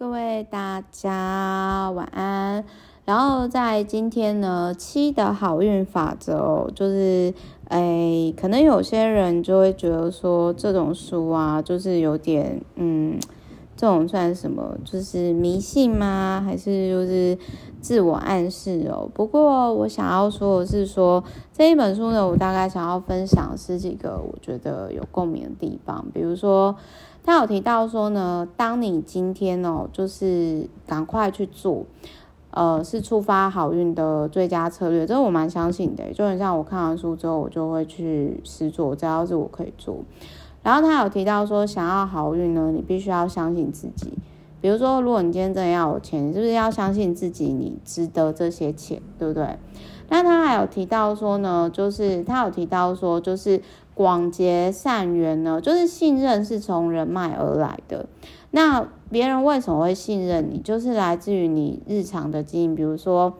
各位大家晚安。然后在今天呢，七的好运法则哦，就是诶，可能有些人就会觉得说这种书啊，就是有点嗯，这种算什么？就是迷信吗？还是就是自我暗示哦？不过我想要说的是说，这一本书呢，我大概想要分享十几个我觉得有共鸣的地方，比如说。他有提到说呢，当你今天哦，就是赶快去做，呃，是触发好运的最佳策略。这个我蛮相信的，就很像我看完书之后，我就会去试做，只要是我可以做。然后他有提到说，想要好运呢，你必须要相信自己。比如说，如果你今天真的要有钱，你是不是要相信自己，你值得这些钱，对不对？那他还有提到说呢，就是他有提到说，就是。广结善缘呢，就是信任是从人脉而来的。那别人为什么会信任你？就是来自于你日常的经营。比如说，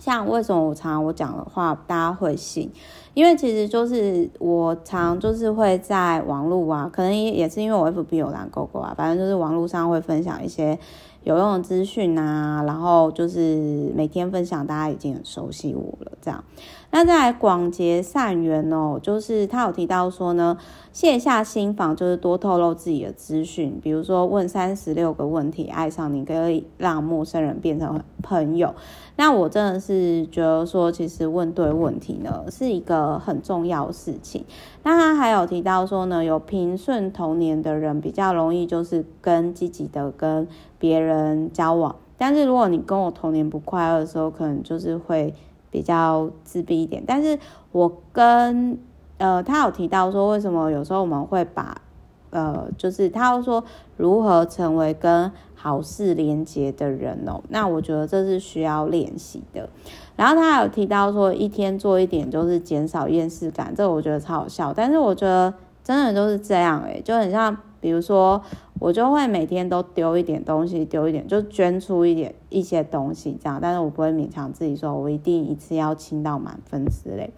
像为什么我常常我讲的话大家会信？因为其实就是我常就是会在网络啊，可能也也是因为我 FB 有蓝勾勾啊，反正就是网络上会分享一些有用的资讯啊，然后就是每天分享，大家已经很熟悉我了，这样。那再来广结善缘哦，就是他有提到说呢，卸下心防就是多透露自己的资讯，比如说问三十六个问题，爱上你可以让陌生人变成朋友。那我真的是是觉得说，其实问对问题呢是一个很重要的事情。那他还有提到说呢，有平顺童年的人比较容易就是跟积极的跟别人交往，但是如果你跟我童年不快乐的时候，可能就是会。比较自闭一点，但是我跟呃，他有提到说，为什么有时候我们会把呃，就是他说如何成为跟好事连结的人哦，那我觉得这是需要练习的。然后他有提到说，一天做一点就是减少厌世感，这我觉得超好笑，但是我觉得真的都是这样诶，就很像。比如说，我就会每天都丢一点东西，丢一点，就捐出一点一些东西这样，但是我不会勉强自己说，我一定一次要清到满分之类。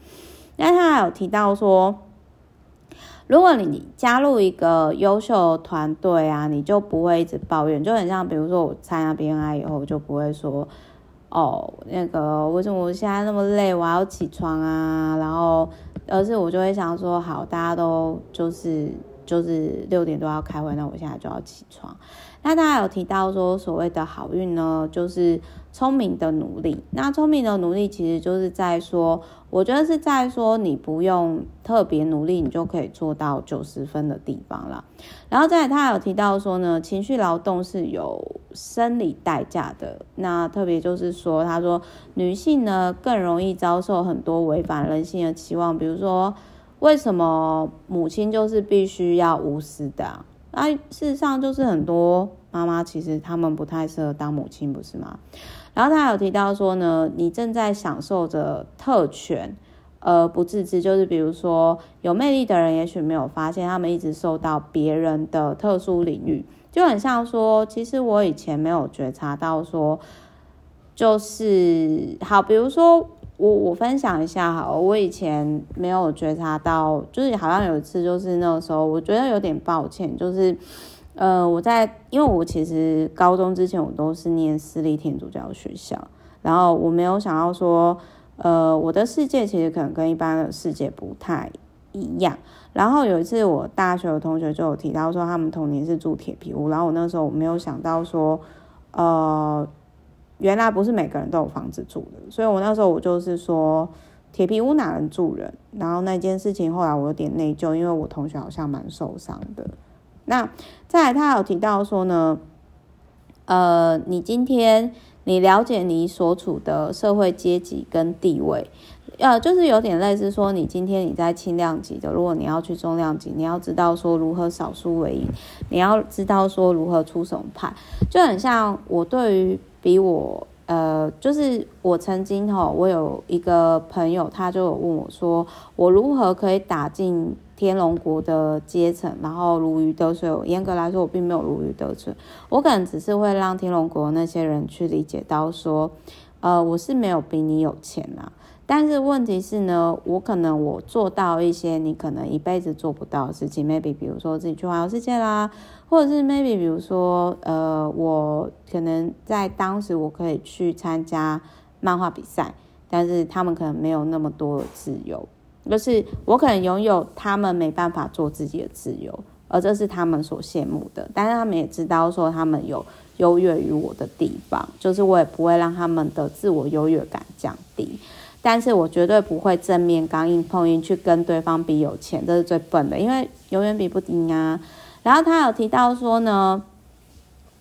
那他还有提到说，如果你加入一个优秀团队啊，你就不会一直抱怨，就很像比如说我参加 BNI 以后，我就不会说，哦，那个为什么我现在那么累，我要起床啊，然后而是我就会想说，好，大家都就是。就是六点多要开会，那我现在就要起床。那大家有提到说，所谓的好运呢，就是聪明的努力。那聪明的努力其实就是在说，我觉得是在说你不用特别努力，你就可以做到九十分的地方啦。然后再来，他有提到说呢，情绪劳动是有生理代价的。那特别就是说，他说女性呢更容易遭受很多违反人性的期望，比如说。为什么母亲就是必须要无私的？那事实上就是很多妈妈其实她们不太适合当母亲，不是吗？然后他有提到说呢，你正在享受着特权，而不自知。就是比如说有魅力的人，也许没有发现他们一直受到别人的特殊领域，就很像说，其实我以前没有觉察到说，就是好，比如说。我我分享一下哈，我以前没有觉察到，就是好像有一次，就是那个时候，我觉得有点抱歉，就是，呃，我在因为我其实高中之前我都是念私立天主教学校，然后我没有想到说，呃，我的世界其实可能跟一般的世界不太一样。然后有一次我大学的同学就有提到说，他们童年是住铁皮屋，然后我那时候我没有想到说，呃。原来不是每个人都有房子住的，所以我那时候我就是说，铁皮屋哪能住人？然后那件事情后来我有点内疚，因为我同学好像蛮受伤的。那再来，他有提到说呢，呃，你今天你了解你所处的社会阶级跟地位，呃，就是有点类似说，你今天你在轻量级的，如果你要去重量级，你要知道说如何少输为赢，你要知道说如何出手派，就很像我对于。比我呃，就是我曾经吼，我有一个朋友，他就有问我说，我如何可以打进天龙国的阶层，然后如鱼得水。严格来说，我并没有如鱼得水，我可能只是会让天龙国那些人去理解到说，呃，我是没有比你有钱啊，但是问题是呢，我可能我做到一些你可能一辈子做不到的事情，maybe 比如说自己去环游世界啦，或者是 maybe 比如说呃，我可能在当时我可以去参加漫画比赛，但是他们可能没有那么多的自由，就是我可能拥有他们没办法做自己的自由，而这是他们所羡慕的，但是他们也知道说他们有优越于我的地方，就是我也不会让他们的自我优越感降低。但是我绝对不会正面刚硬碰硬去跟对方比有钱，这是最笨的，因为永远比不赢啊。然后他有提到说呢，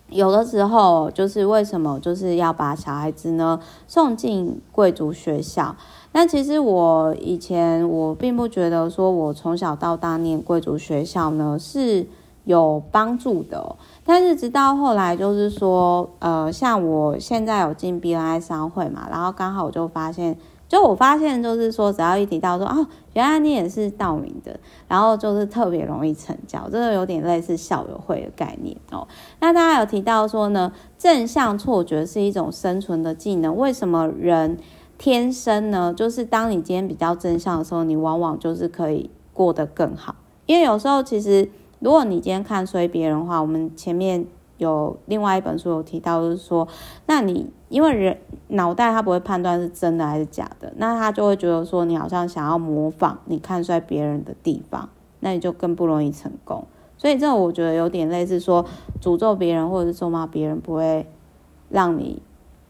有的时候就是为什么就是要把小孩子呢送进贵族学校？那其实我以前我并不觉得说我从小到大念贵族学校呢是有帮助的，但是直到后来就是说，呃，像我现在有进 BNI 商会嘛，然后刚好我就发现。就我发现，就是说，只要一提到说，哦，原来你也是道明的，然后就是特别容易成交，这个有点类似校友会的概念哦。那大家有提到说呢，正向错觉是一种生存的技能。为什么人天生呢？就是当你今天比较正向的时候，你往往就是可以过得更好。因为有时候其实，如果你今天看衰别人的话，我们前面。有另外一本书有提到，就是说，那你因为人脑袋他不会判断是真的还是假的，那他就会觉得说你好像想要模仿你看衰别人的地方，那你就更不容易成功。所以这我觉得有点类似说诅咒别人或者是咒骂别人不会让你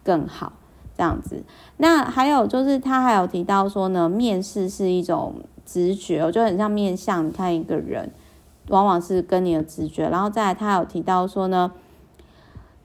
更好这样子。那还有就是他还有提到说呢，面试是一种直觉，我觉得很像面相，你看一个人。往往是跟你的直觉，然后再来，他有提到说呢，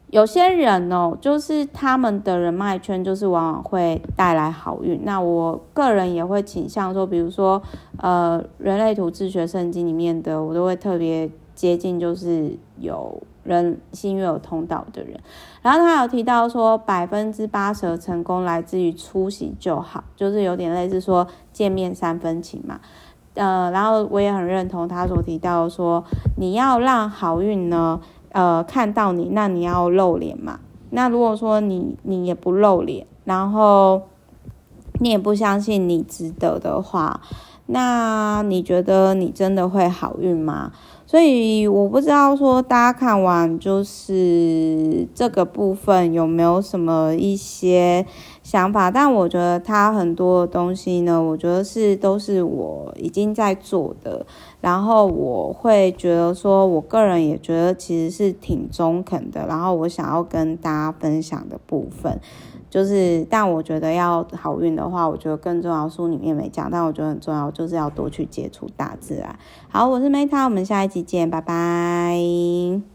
有些人哦，就是他们的人脉圈，就是往往会带来好运。那我个人也会倾向说，比如说，呃，人类图自学圣经里面的，我都会特别接近，就是有人幸运有通道的人。然后他有提到说，百分之八十的成功来自于出席就好，就是有点类似说见面三分情嘛。呃，然后我也很认同他所提到说，你要让好运呢，呃，看到你，那你要露脸嘛。那如果说你你也不露脸，然后你也不相信你值得的话，那你觉得你真的会好运吗？所以我不知道说大家看完就是这个部分有没有什么一些想法，但我觉得他很多的东西呢，我觉得是都是我已经在做的，然后我会觉得说，我个人也觉得其实是挺中肯的，然后我想要跟大家分享的部分。就是，但我觉得要好运的话，我觉得更重要。书里面没讲，但我觉得很重要，就是要多去接触大自然。好，我是 Meta，我们下一集见，拜拜。